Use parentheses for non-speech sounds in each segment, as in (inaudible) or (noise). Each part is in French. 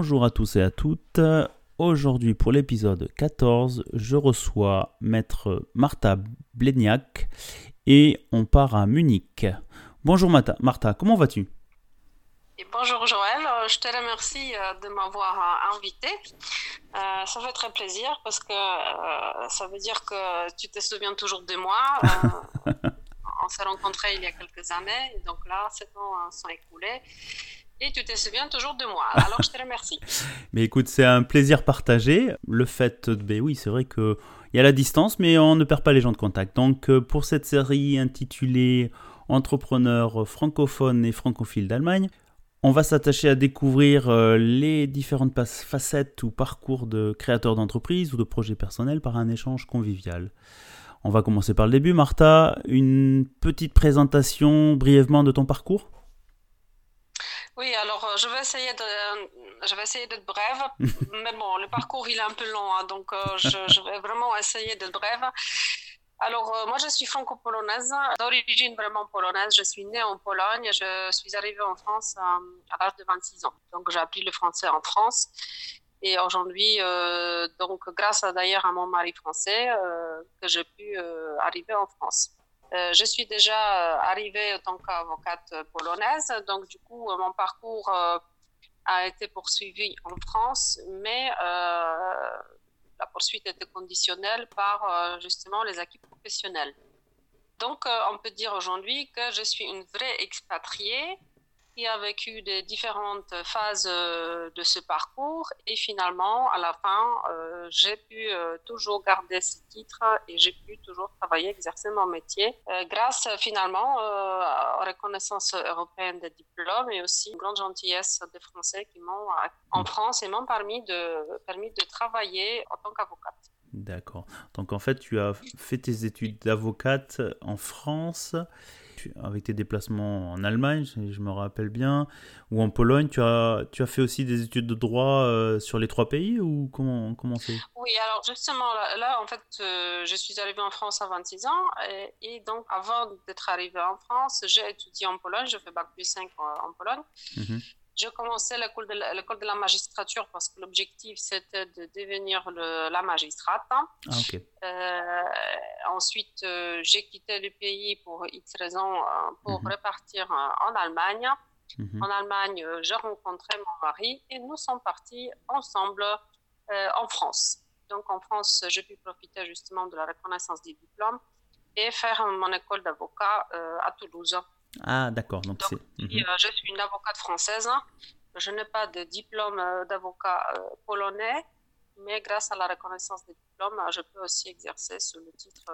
Bonjour à tous et à toutes. Aujourd'hui, pour l'épisode 14, je reçois maître Martha Bledniak et on part à Munich. Bonjour Martha, Martha comment vas-tu? Bonjour Joël, euh, je te remercie euh, de m'avoir euh, invité. ça fait très plaisir parce que ça veut dire que tu te souviens toujours de moi. (laughs) on s'est rencontrés il y a quelques années, donc là, sept ans sont écoulés. Et tu te souviens toujours de moi. Alors je te remercie. (laughs) mais écoute, c'est un plaisir partagé. Le fait, ben oui, c'est vrai que il y a la distance, mais on ne perd pas les gens de contact. Donc pour cette série intitulée Entrepreneurs francophones et francophiles d'Allemagne, on va s'attacher à découvrir euh, les différentes facettes ou parcours de créateurs d'entreprise ou de projets personnels par un échange convivial. On va commencer par le début. Martha, une petite présentation brièvement de ton parcours? Oui, alors euh, je vais essayer de, je vais essayer d'être brève, (laughs) mais bon, le parcours il est un peu long, hein, donc euh, je, (laughs) je, vais vraiment essayer d'être brève. Alors, euh, moi, je suis franco-polonaise, d'origine vraiment polonaise. Je suis née en Pologne. Je suis arrivée en France euh, à l'âge de 26 ans. Donc, j'ai appris le français en France. Et aujourd'hui, euh, donc, grâce d'ailleurs à mon mari français, que j'ai pu arriver en France. Je suis déjà arrivée en tant qu'avocate polonaise. Donc, du coup, mon parcours a été poursuivi en France, mais la poursuite était conditionnelle par euh, justement les acquis professionnels. Donc, euh, on peut dire aujourd'hui que je suis une vraie expatriée qui a vécu des différentes phases euh, de ce parcours et finalement, à la fin, euh, j'ai pu euh, toujours garder ce titre et j'ai pu toujours travailler, exercer mon métier grâce finalement aux reconnaissances européennes des diplômes et aussi une grande gentillesse des Français qui m'ont en France et m'ont permis de, permis de travailler en tant qu'avocate. D'accord. Donc en fait, tu as fait tes études d'avocate en France avec tes déplacements en Allemagne, je me rappelle bien, ou en Pologne, tu as, tu as fait aussi des études de droit euh, sur les trois pays ou comment comment c'est? Oui, alors justement là, en fait, euh, je suis arrivée en France à 26 ans et, donc avant d'être arrivée en France, j'ai étudié en Pologne, je fais bac plus 5 en, Pologne. Mhm. J'ai commencé l'école de, la magistrature parce que l'objectif c'était de devenir la magistrate. Ah, euh, ensuite, euh, j'ai quitté le pays pour X raisons euh, pour mhm. repartir en Allemagne. Mhm. En Allemagne, j'ai rencontré mon mari et nous sommes partis ensemble en France. Donc en France, j'ai pu profiter justement de la reconnaissance des diplômes et faire mon école d'avocat à Toulouse. Ah, d'accord. Donc, mhm. euh, je suis une avocate française. Je n'ai pas de diplôme euh, d'avocat euh, polonais, mais grâce à la reconnaissance des diplômes, je peux aussi exercer sous le titre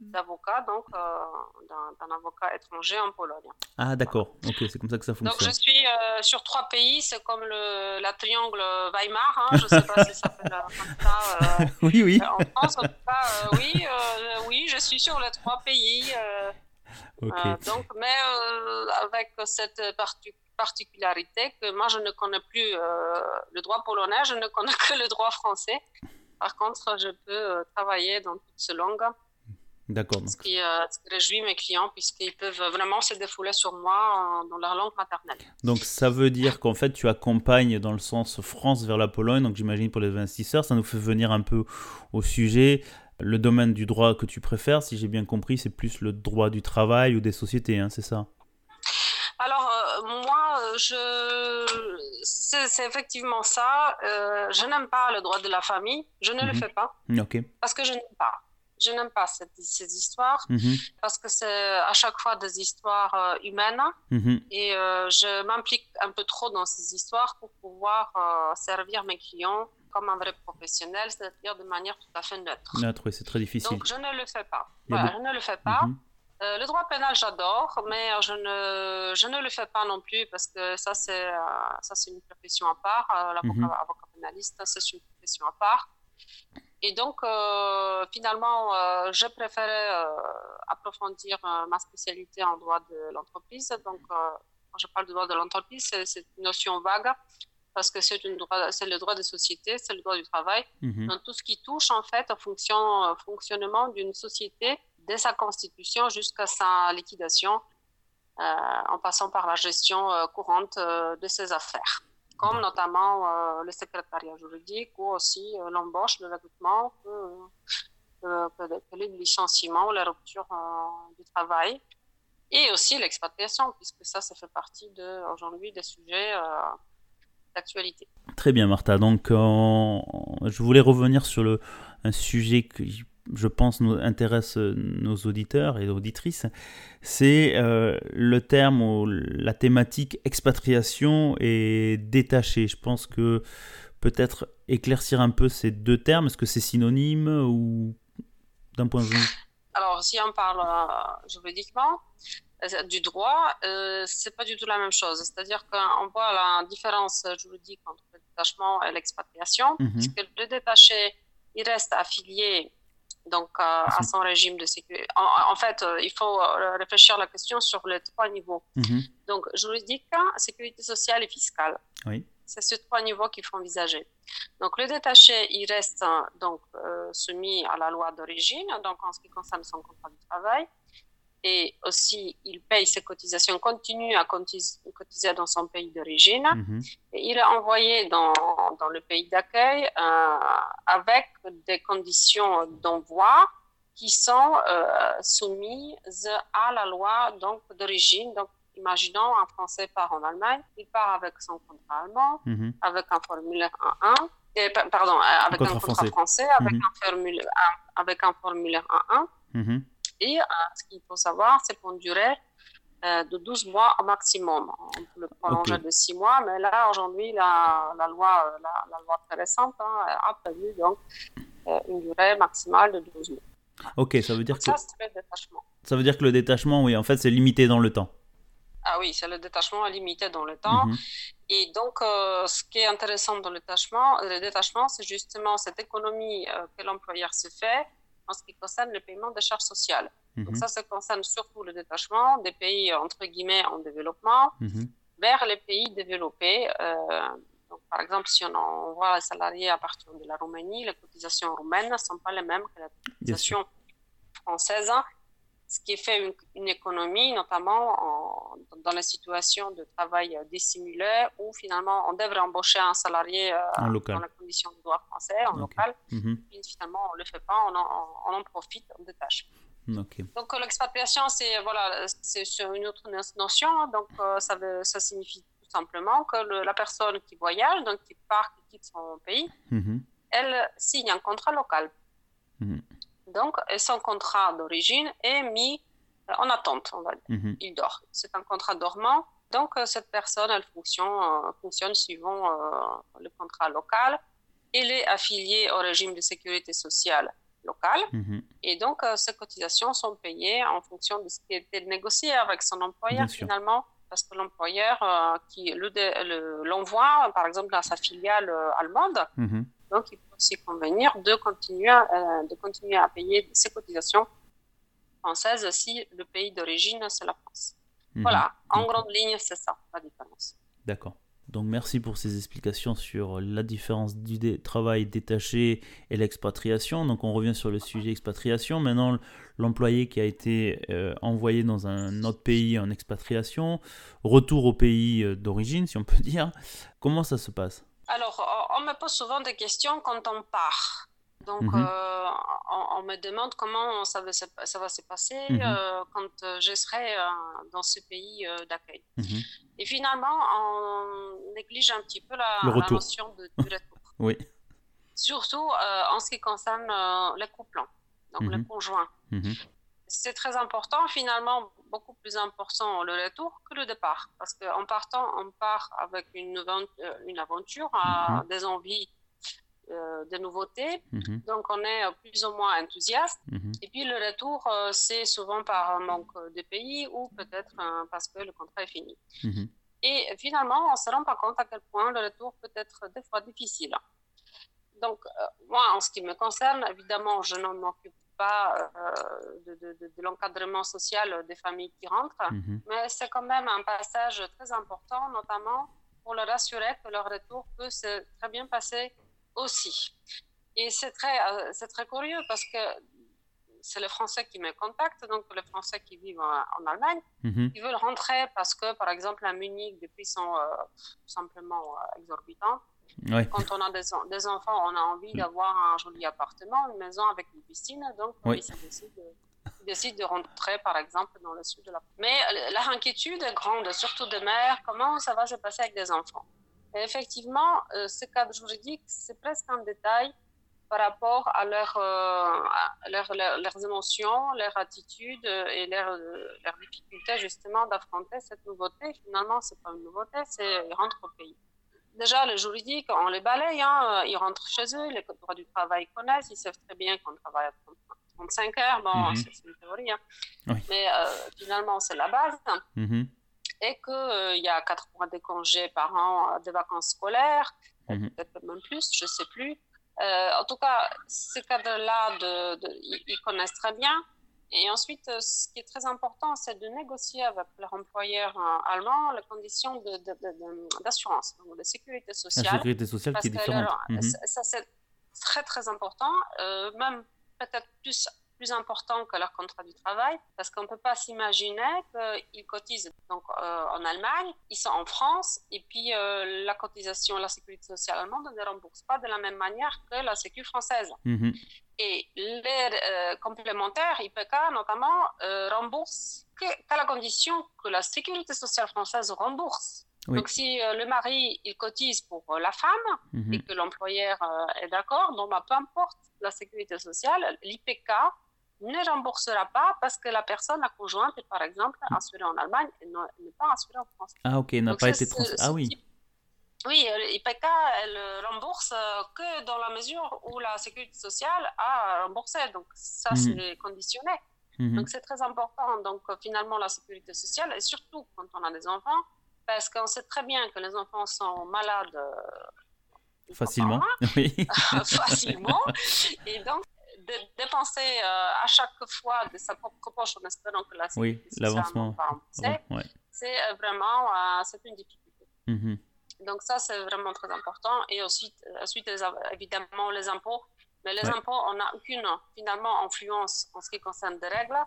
d'avocat, donc d'un avocat étranger en Pologne. Ah, d'accord. Ok, c'est comme ça que ça fonctionne. Donc, je suis sur trois pays. C'est comme le, la triangle Weimar. Hein. Je ne sais pas si ça s'appelle comme ça. oui, oui. en France, en tout cas, oui, oui, je suis sur les trois pays. Euh, donc, mais euh, avec cette particularité que moi, je ne connais plus euh, le droit polonais, je ne (laughs) connais que le droit français. Par contre, je peux travailler dans toutes ces langues. D'accord. Ce, qui, réjouit mes clients puisqu'ils peuvent vraiment se défouler sur moi dans leur langue maternelle. Donc ça veut dire qu'en fait tu accompagnes dans le sens France vers la Pologne, donc j'imagine pour les investisseurs, ça nous fait venir un peu au sujet. Le domaine du droit que tu préfères, si j'ai bien compris, c'est plus le droit du travail ou des sociétés, hein, c'est ça? Alors, euh, moi, je... c'est effectivement ça. Euh, je n'aime pas le droit de la famille. Je ne le mhm. fais pas. Parce que je n'aime pas. Je n'aime pas ces histoires mhm. parce que c'est à chaque fois des histoires euh, humaines mhm. et je m'implique un peu trop dans ces histoires pour pouvoir servir mes clients comme un vrai professionnel, c'est-à-dire de manière tout à fait neutre. Neutre, oui, c'est très difficile. Donc je ne le fais pas. Voilà, je ne le fais pas. Mhm. Euh, le droit pénal, j'adore, mais je ne, je ne le fais pas non plus parce que ça, c'est euh, ça c'est une profession à part. Euh, l'avocat avocat pénaliste, c'est une profession à part. Et donc, finalement, je préférais approfondir ma spécialité en droit de l'entreprise. Donc, quand je parle de droit de l'entreprise, c'est une notion vague parce que c'est le droit des sociétés, c'est le droit du travail, mhm. dans tout ce qui touche en fait au fonction, fonctionnement d'une société dès sa constitution jusqu'à sa liquidation, euh, en passant par la gestion euh, courante euh, de ses affaires. comme notamment le secrétariat juridique ou aussi l'embauche, le recrutement, que, les licenciements, la rupture du travail et aussi l'expatriation, puisque ça, ça fait partie de, aujourd'hui des sujets Très bien, Martha. Donc, je voulais revenir sur le, un sujet que je pense intéresse nos auditeurs et auditrices, c'est euh, le terme ou la thématique expatriation et détaché. Je pense que peut-être éclaircir un peu ces deux termes, est-ce que c'est synonyme ou d'un point de vue Alors, si on parle euh, juridiquement, euh, du droit, euh, c'est pas du tout la même chose. C'est-à-dire qu'on voit la différence juridique entre le détachement et l'expatriation, mhm. puisque le détaché, il reste affilié donc à son régime de sécurité. En, fait, il faut réfléchir à la question sur les trois niveaux. Mhm. Donc, juridique, sécurité sociale et fiscale. Oui. C'est ces trois niveaux qu'il faut envisager. Donc, le détaché, il reste donc euh, soumis à la loi d'origine, donc en ce qui concerne son contrat de travail et aussi il paye ses cotisations, continue à cotiser dans son pays d'origine. Mhm. et Il est envoyé dans, dans le pays d'accueil euh, avec des conditions d'envoi qui sont euh, soumises à la loi donc d'origine. Donc, imaginons un Français part en Allemagne, il part avec son contrat allemand, mhm. avec un formulaire 1-1, et, pardon, avec un contrat français, avec, mhm. un formulaire, avec un formulaire 1-1. Et euh, ce qu'il faut savoir, c'est qu'on durée euh, de 12 mois au maximum. On peut le prolonger de 6 mois, mais là, aujourd'hui, la, la, loi, euh, la, loi très récente hein, a prévu donc, une durée maximale de 12 mois. Ok, ça veut dire que... Ça, le détachement. Ça veut dire que le détachement, oui, en fait, c'est limité dans le temps. Ah oui, c'est le détachement limité dans le temps. Mhm. Et donc, ce qui est intéressant dans le détachement, le détachement c'est justement cette économie que l'employeur se fait en ce qui concerne le paiement des charges sociales. Donc mhm. ça, ça concerne surtout le détachement des pays, entre guillemets, en développement mhm. vers les pays développés. Euh, donc, par exemple, si on envoie les salariés à partir de la Roumanie, les cotisations roumaines ne sont pas les mêmes que les cotisations françaises ce qui fait une, économie, notamment dans les situations de travail dissimulé, où finalement on devrait embaucher un salarié euh, dans les conditions de droit français, en local, mhm. et finalement on ne le fait pas, on en, profite, on détache. Donc l'expatriation, c'est voilà, c'est une autre notion. Donc euh, ça, veut, ça signifie tout simplement que la personne qui voyage, donc qui part, qui quitte son pays, mhm. elle signe un contrat local. Mhm. Donc, son contrat d'origine est mis euh, en attente, on va dire. Mhm. Il dort. C'est un contrat dormant. Donc, euh, cette personne, elle fonctionne, euh, fonctionne suivant le contrat local. Elle est affiliée au régime de sécurité sociale local. Mhm. Et donc, ces cotisations sont payées en fonction de ce qui a été négocié avec son employeur finalement. Parce que l'employeur qui l'envoie, par exemple, dans sa filiale allemande, mhm. Donc, il peut aussi convenir de continuer, euh, de continuer à payer ses cotisations françaises si le pays d'origine, c'est la France. Mhm. Voilà, en grande ligne, c'est ça la différence. D'accord. Donc merci pour ces explications sur la différence du travail détaché et l'expatriation. Donc on revient sur le sujet expatriation. Maintenant, l'employé qui a été euh, envoyé dans un autre pays en expatriation, retour au pays euh, d'origine, si on peut (laughs) dire, comment ça se passe? Alors, on me pose souvent des questions quand on part. Donc, mhm. euh, on, me demande comment ça va, ça va se passer mhm. euh, quand euh, je serai dans ce pays d'accueil. Mhm. Et finalement, on néglige un petit peu la, notion de, du retour. oui. Surtout en ce qui concerne les couples, donc les conjoints c'est très important, finalement, beaucoup plus important le retour que le départ. Parce qu'en partant, on part avec une, une aventure, des envies, euh, des nouveautés. Mhm. Donc, on est plus ou moins enthousiaste. Mhm. Et puis, le retour, euh, c'est souvent par manque de pays ou peut-être parce que le contrat est fini. Et finalement, on ne se rend pas compte à quel point le retour peut être des fois difficile. Donc, moi, en ce qui me concerne, évidemment, je n'en m'occupe pas euh, de, l'encadrement social des familles qui rentrent, mhm. mais c'est quand même un passage très important, notamment pour leur assurer que leur retour peut se très bien passer aussi. Et c'est très, euh, c'est très curieux parce que c'est les Français qui me contactent, donc les Français qui vivent en, Allemagne, Mhm. ils veulent rentrer parce que, par exemple, à Munich, des prix sont euh, simplement euh, exorbitants. Quand on a des, en- des enfants, on a envie d'avoir un joli appartement, une maison avec une piscine, donc Oui. ils décident de, ils décident de rentrer, par exemple, dans le sud de la Mais euh, leur inquiétude est grande, surtout des mères, comment ça va se passer avec des enfants? Et effectivement, euh, ce cadre juridique, c'est presque un détail par rapport à, leur, euh, à leur- leur- leurs émotions, leurs attitudes euh, et leurs leurs difficultés justement d'affronter cette nouveauté. Finalement, c'est pas une nouveauté, c'est ils rentrent au pays. Déjà, le juridique, on les balaye, hein, ils rentrent chez eux, les droits du travail connaissent, ils savent très bien qu'on travaille à 30 35 heures, bon, Mhm. c'est c'est une théorie, hein. Oui. mais euh, finalement, c'est la base Mhm. Et qu'il y a quatre mois de congés par an, euh, des vacances scolaires, euh, Mhm. peut-être même plus, je ne sais plus. Euh, en tout cas, ces cadres-là, de, de- ils, connaissent très bien. Et ensuite, euh, ce qui est très important, c'est de négocier avec leur employeur euh, allemand les conditions de- de- de- de- d'assurance, donc de sécurité La sociale. sécurité sociale Parce qui est différente. leur- Mhm. ça, ça, c'est très très important, euh, même peut-être plus plus important que leur contrat du travail, parce qu'on ne peut pas s'imaginer qu'ils cotisent donc, euh, en Allemagne, ils sont en France, et puis euh, la cotisation, la sécurité sociale allemande ne rembourse pas de la même manière que la sécu française. Mhm. Et les euh, complémentaires, IPK notamment, euh, remboursent qu'à la condition que la sécurité sociale française rembourse. Oui. Donc si euh, le mari, il cotise pour euh, la femme, Mhm. et que l'employeur euh, est d'accord, donc bah, peu importe la sécurité sociale, l'IPK ne remboursera pas parce que la personne, la conjointe, est par exemple assurée en Allemagne et n'est pas assurée en France. Ah ok, n'a pas été ce- transféré. ce Ah oui. type- Oui, euh, l'IPK, elle euh, rembourse euh, que dans la mesure où la sécurité sociale a remboursé. Donc ça, Mhm. c'est conditionné. Mhm. Donc c'est très important. Donc finalement, la sécurité sociale, et surtout quand on a des enfants, parce qu'on sait très bien que les enfants sont malades Facilement. (laughs) Oui. (laughs) facilement. Et donc, de dépenser euh, à chaque fois de sa propre poche en espérant que la Oui, sécurité sociale l'avancement. Ouais, ouais. c'est euh, vraiment euh, c'est une difficulté. Mhm. Donc ça, c'est vraiment très important. Et ensuite, ensuite les évidemment, les impôts. Mais les Ouais. impôts, on n'a aucune, finalement, influence en ce qui concerne des règles.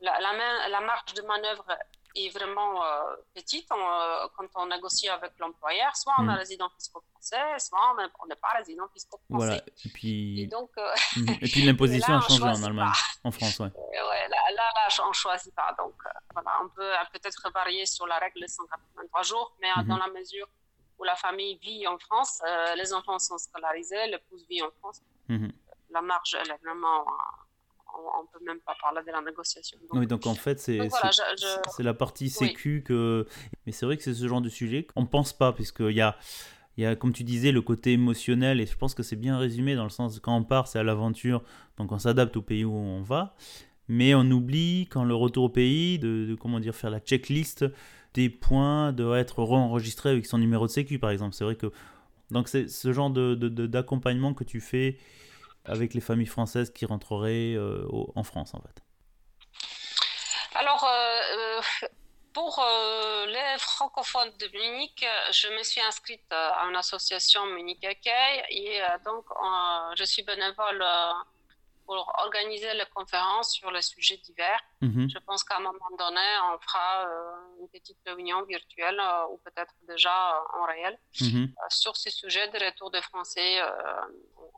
La, la, main- la marge de manœuvre est vraiment euh, petite on, euh, quand on négocie avec l'employeur. Soit on Mm. est résident fiscal français, soit on n'est- pas résident fiscal français. Voilà. Et Et puis, donc, euh, (laughs) et puis (laughs) l'imposition a changé en Allemagne, pas. en France, ouais. (laughs) Ouais, là, là, là, on ne choisit pas. Donc, euh, voilà, on peut peut-être varier sur la règle des 183 jours, mais euh, Mhm. dans la mesure où la famille vit en France, les enfants sont scolarisés, l'épouse vit en France, Mhm. la marge, elle est vraiment. On ne peut même pas parler de la négociation. Donc, Oui, donc en fait, c'est voilà, je- la partie sécu que. Mais c'est vrai que c'est ce genre de sujet qu'on ne pense pas, puisqu'il y a, il y a, comme tu disais, le côté émotionnel, et je pense que c'est bien résumé dans le sens quand on part, c'est à l'aventure, donc on s'adapte au pays où on va, mais on oublie, quand le retour au pays, de, de, comment dire, faire la checklist des points, de être re-enregistré avec son numéro de sécu, par exemple. C'est vrai que. Donc c'est ce genre de- d'accompagnement que tu fais avec les familles françaises qui rentreraient euh, en France, en fait. Alors, euh, euh, pour les francophones de Munich, je me suis inscrite à une association Munich Accueil et donc je suis bénévole pour organiser les conférences sur les sujets divers. Mhm. Je pense qu'à un moment donné, on fera euh, une petite réunion virtuelle euh, ou peut-être déjà euh, en réel Mhm. sur ces sujets de retour des Français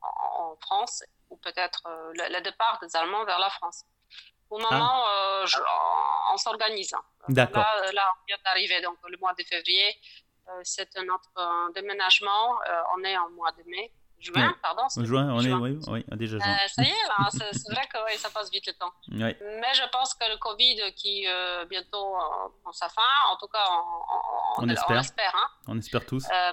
en, en France ou peut-être le, le départ des Allemands vers la France. Au moment, euh, je- on, on s'organise. hein. D'accord. Là, là, on vient d'arriver, donc le mois de février, c'est notre déménagement. On est en mois de mai, juin, Ouais. pardon. Juin, on est, oui, oui, déjà juin. Euh, ça y est, là, (laughs) c'est vrai que oui, ça passe vite le temps. Ouais. Mais je pense que le Covid qui euh, bientôt prend sa fin, en tout cas, on, On espère. espère, hein. On espère tous. Euh,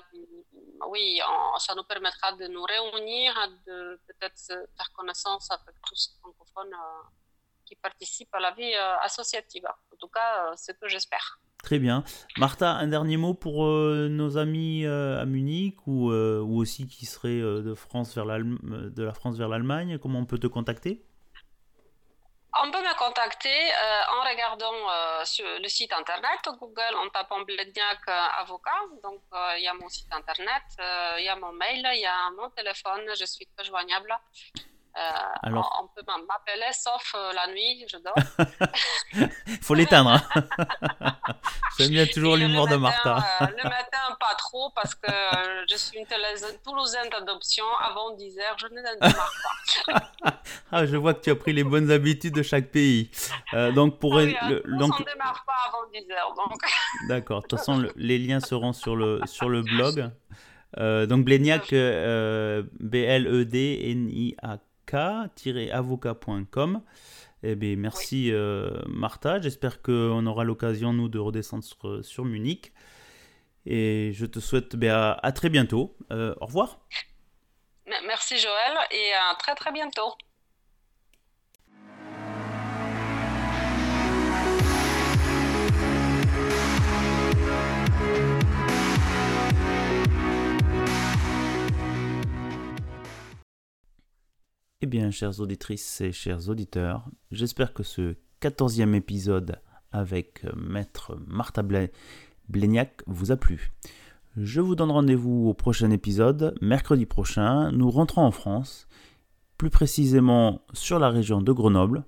oui, ça nous permettra de nous réunir, de peut-être faire connaissance avec tous ces francophones qui participent à la vie associative. En tout cas, c'est ce que j'espère. Très bien. Martha, un dernier mot pour euh, nos amis euh, à Munich ou, euh, ou aussi qui seraient de, France vers de la France vers l'Allemagne? Comment on peut te contacter? On peut me contacter en regardant sur le site internet Google en tapant Bledniak avocat. Donc il y a mon site internet, il y a mon mail, il y a mon téléphone, je suis très joignable. Alors... On peut m'appeler sauf la nuit, je dors. Il (laughs) faut l'éteindre. Hein. (laughs) J'aime bien toujours l'humour de Martha. le (laughs) matin, pas trop, parce que je suis une Toulousaine d'adoption. Avant 10 heures, je ne démarre pas. ah, je vois que tu as pris les bonnes habitudes de chaque pays. donc, pour. Ah oui, le, donc... on ne démarre pas avant 10 heures. Donc... D'accord. De toute façon, les liens seront sur le, sur le blog. Euh, donc Bléniac, euh, B-L-E-D-N-I-A-K-avocat.com. Eh bien, merci euh, Martha. J'espère qu'on aura l'occasion, nous, de redescendre sur, Munich. Et je te souhaite ben, à, très bientôt. au revoir. Merci Joël et à très très bientôt. Eh bien, chères auditrices et chers auditeurs, j'espère que ce quatorzième épisode avec euh, maître Martha Bléniac vous a plu. Je vous donne rendez-vous au prochain épisode, mercredi prochain. Nous rentrons en France, plus précisément sur la région de Grenoble.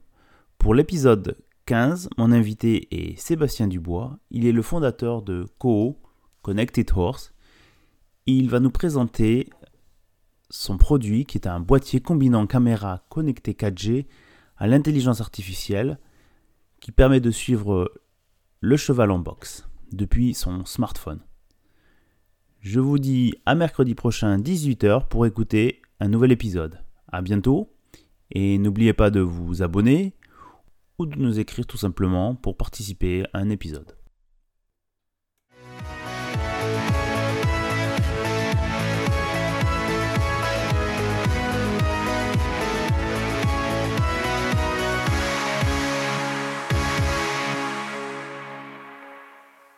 Pour l'épisode 15, mon invité est Sébastien Dubois. Il est le fondateur de COO, Connected Horse. Il va nous présenter son produit qui est un boîtier combinant caméra connectée 4G à l'intelligence artificielle qui permet de suivre le cheval en boxe depuis son smartphone. Je vous dis à mercredi prochain 18h pour écouter un nouvel épisode. A bientôt et n'oubliez pas de vous abonner ou de nous écrire tout simplement pour participer à un épisode.